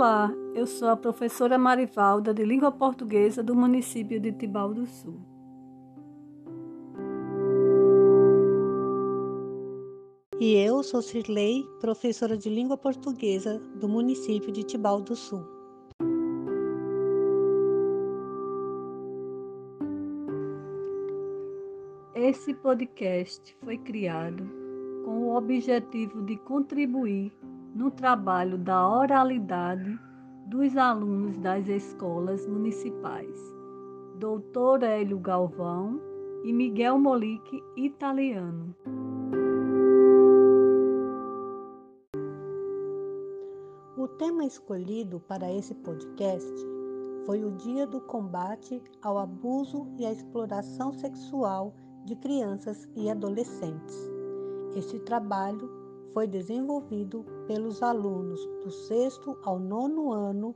Olá, eu sou a professora Marivalda de Língua Portuguesa do município de Tibau do Sul. E eu sou Cirlei, professora de Língua Portuguesa do município de Tibau do Sul. Esse podcast foi criado com o objetivo de contribuir no trabalho da oralidade dos alunos das escolas municipais, Doutor Hélio Galvão e Miguel Molique Italiano. O tema escolhido para esse podcast foi o Dia do Combate ao Abuso e à Exploração Sexual de Crianças e Adolescentes. Este trabalho foi desenvolvido pelos alunos do sexto ao nono ano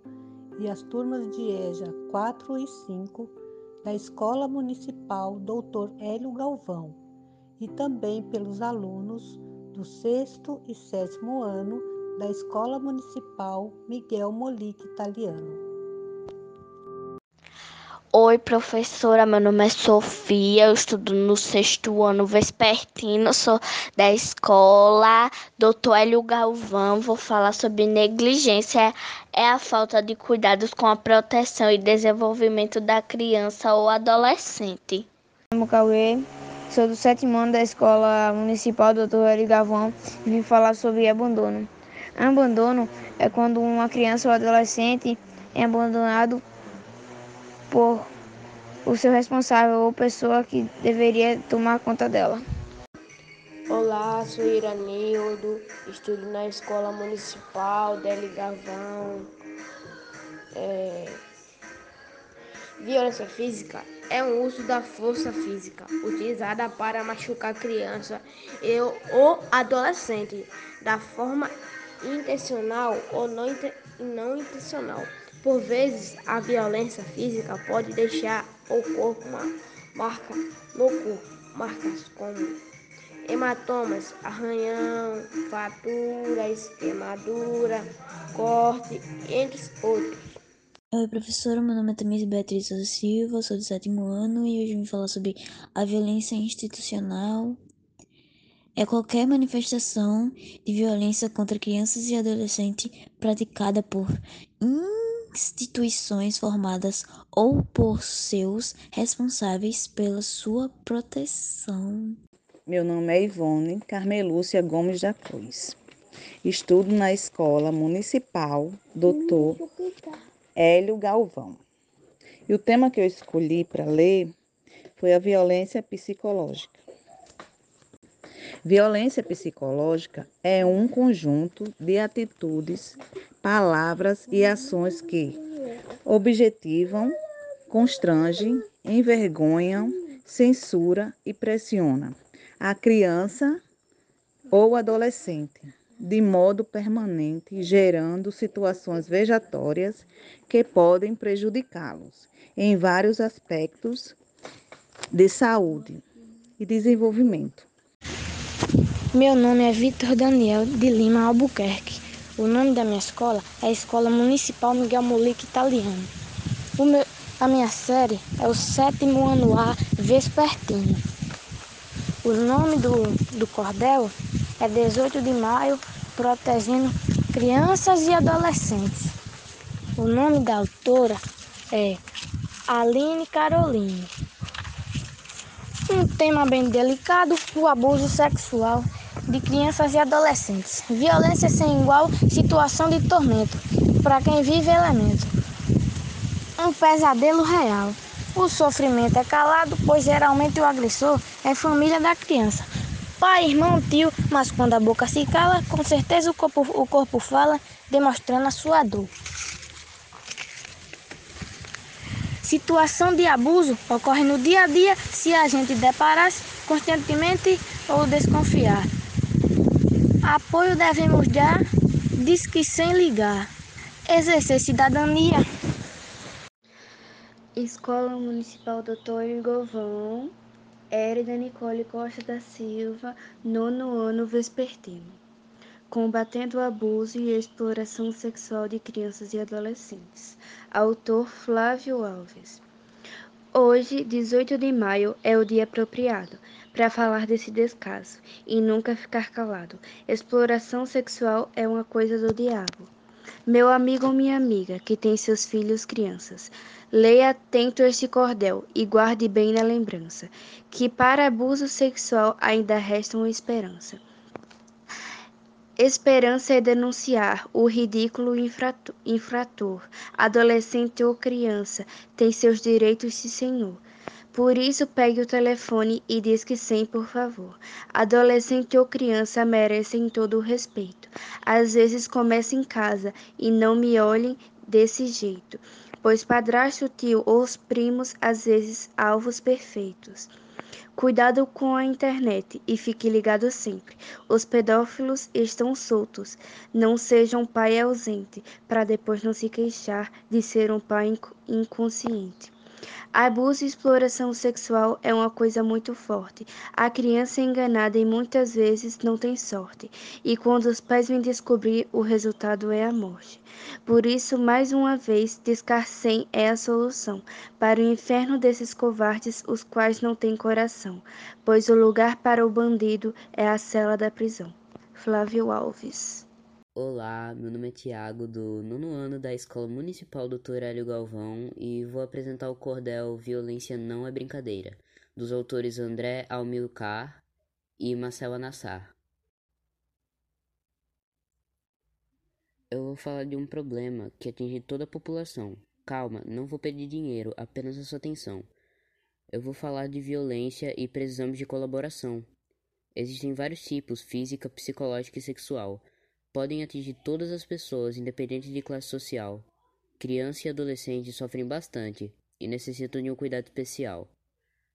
e as turmas de EJA 4 e 5 da Escola Municipal Dr. Hélio Galvão e também pelos alunos do sexto e sétimo ano da Escola Municipal Miguel Molique Italiano. Oi, professora. Meu nome é Sofia. Eu estudo no sexto ano vespertino. Sou da escola Doutor Hélio Galvão. Vou falar sobre negligência. É a falta de cuidados com a proteção e desenvolvimento da criança ou adolescente. É Cauê. Sou do sétimo ano da escola municipal Doutor Hélio Galvão vim falar sobre abandono. Abandono é quando uma criança ou adolescente é abandonado por o seu responsável ou pessoa que deveria tomar conta dela. Olá, sou Iranildo, estudo na Escola Municipal Deli Gavão. É... Violência física é um uso da força física utilizada para machucar criança e ou adolescente da forma intencional ou não, não intencional. Por vezes, a violência física pode deixar o corpo uma marca no corpo, marcas como hematomas, arranhão, fraturas, queimadura, corte, entre outros. Oi, professora. Meu nome é Tamires Beatriz Silva, sou do sétimo ano e hoje vim falar sobre a violência institucional. É qualquer manifestação de violência contra crianças e adolescentes praticada por instituições formadas ou por seus responsáveis pela sua proteção. Meu nome é Ivone Carmelúcia Gomes da Cruz. Estudo na Escola Municipal Doutor Hélio Galvão. E o tema que eu escolhi para ler foi a violência psicológica. Violência psicológica é um conjunto de atitudes, palavras e ações que objetivam, constrangem, envergonham, censura e pressiona a criança ou adolescente de modo permanente, gerando situações vejatórias que podem prejudicá-los em vários aspectos de saúde e desenvolvimento. Meu nome é Vitor Daniel de Lima Albuquerque. O nome da minha escola é Escola Municipal Miguel Molique Italiano. Meu, a minha série é o sétimo ano A Vespertino. O nome do, do cordel é 18 de maio, protegendo crianças e adolescentes. O nome da autora é Aline Caroline. Um tema bem delicado, o abuso sexual de crianças e adolescentes. Violência sem igual, situação de tormento para quem vive elemento. Um pesadelo real. O sofrimento é calado, pois geralmente o agressor é família da criança. Pai, irmão, tio, mas quando a boca se cala, com certeza o corpo, o corpo fala, demonstrando a sua dor. Situação de abuso ocorre no dia a dia se a gente deparar-se constantemente ou desconfiar. Apoio devemos dar, diz que sem ligar. Exercer cidadania. Escola Municipal Doutor Govão, Érida Nicole Costa da Silva, nono ano vespertino. Combatendo o Abuso e a Exploração Sexual de Crianças e Adolescentes. Autor Flávio Alves. Hoje, 18 de maio, é o dia apropriado para falar desse descaso e nunca ficar calado. Exploração sexual é uma coisa do diabo. Meu amigo ou minha amiga que tem seus filhos crianças, leia atento este cordel e guarde bem na lembrança que para abuso sexual ainda resta uma esperança. Esperança é denunciar o ridículo infrator. Adolescente ou criança tem seus direitos, sim, senhor. Por isso, pegue o telefone e diz que sim, por favor. Adolescente ou criança merecem todo o respeito. Às vezes começa em casa e não me olhem desse jeito, pois padrasto, tio ou os primos, às vezes alvos perfeitos. Cuidado com a internet e fique ligado sempre. Os pedófilos estão soltos. Não seja um pai ausente, para depois não se queixar de ser um pai inconsciente. Abuso e exploração sexual é uma coisa muito forte. A criança é enganada e muitas vezes não tem sorte. E quando os pais vêm descobrir, o resultado é a morte. Por isso, mais uma vez, descarcem é a solução para o inferno desses covardes, os quais não têm coração, pois o lugar para o bandido é a cela da prisão. Flávio Alves Olá, meu nome é Tiago, do nono ano da Escola Municipal Dr. Hélio Galvão e vou apresentar o cordel Violência Não é Brincadeira, dos autores André Almilcar e Marcela Nassar. Eu vou falar de um problema que atinge toda a população. Calma, não vou pedir dinheiro, apenas a sua atenção. Eu vou falar de violência e precisamos de colaboração. Existem vários tipos, física, psicológica e sexual podem atingir todas as pessoas, independente de classe social. Crianças e adolescentes sofrem bastante e necessitam de um cuidado especial.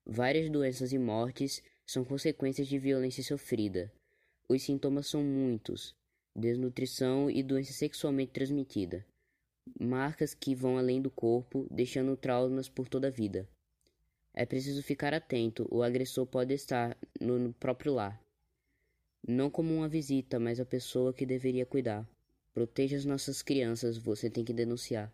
Várias doenças e mortes são consequências de violência sofrida. Os sintomas são muitos: desnutrição e doença sexualmente transmitida. Marcas que vão além do corpo, deixando traumas por toda a vida. É preciso ficar atento, o agressor pode estar no próprio lar. Não como uma visita, mas a pessoa que deveria cuidar. Proteja as nossas crianças, você tem que denunciar.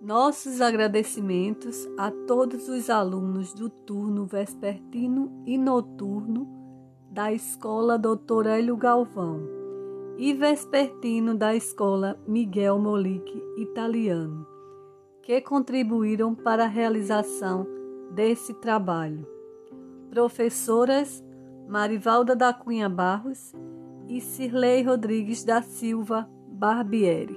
Nossos agradecimentos a todos os alunos do turno vespertino e noturno da Escola Doutor Hélio Galvão e vespertino da Escola Miguel Molique Italiano, que contribuíram para a realização desse trabalho. Professoras Marivalda da Cunha Barros e Cirlei Rodrigues da Silva Barbieri.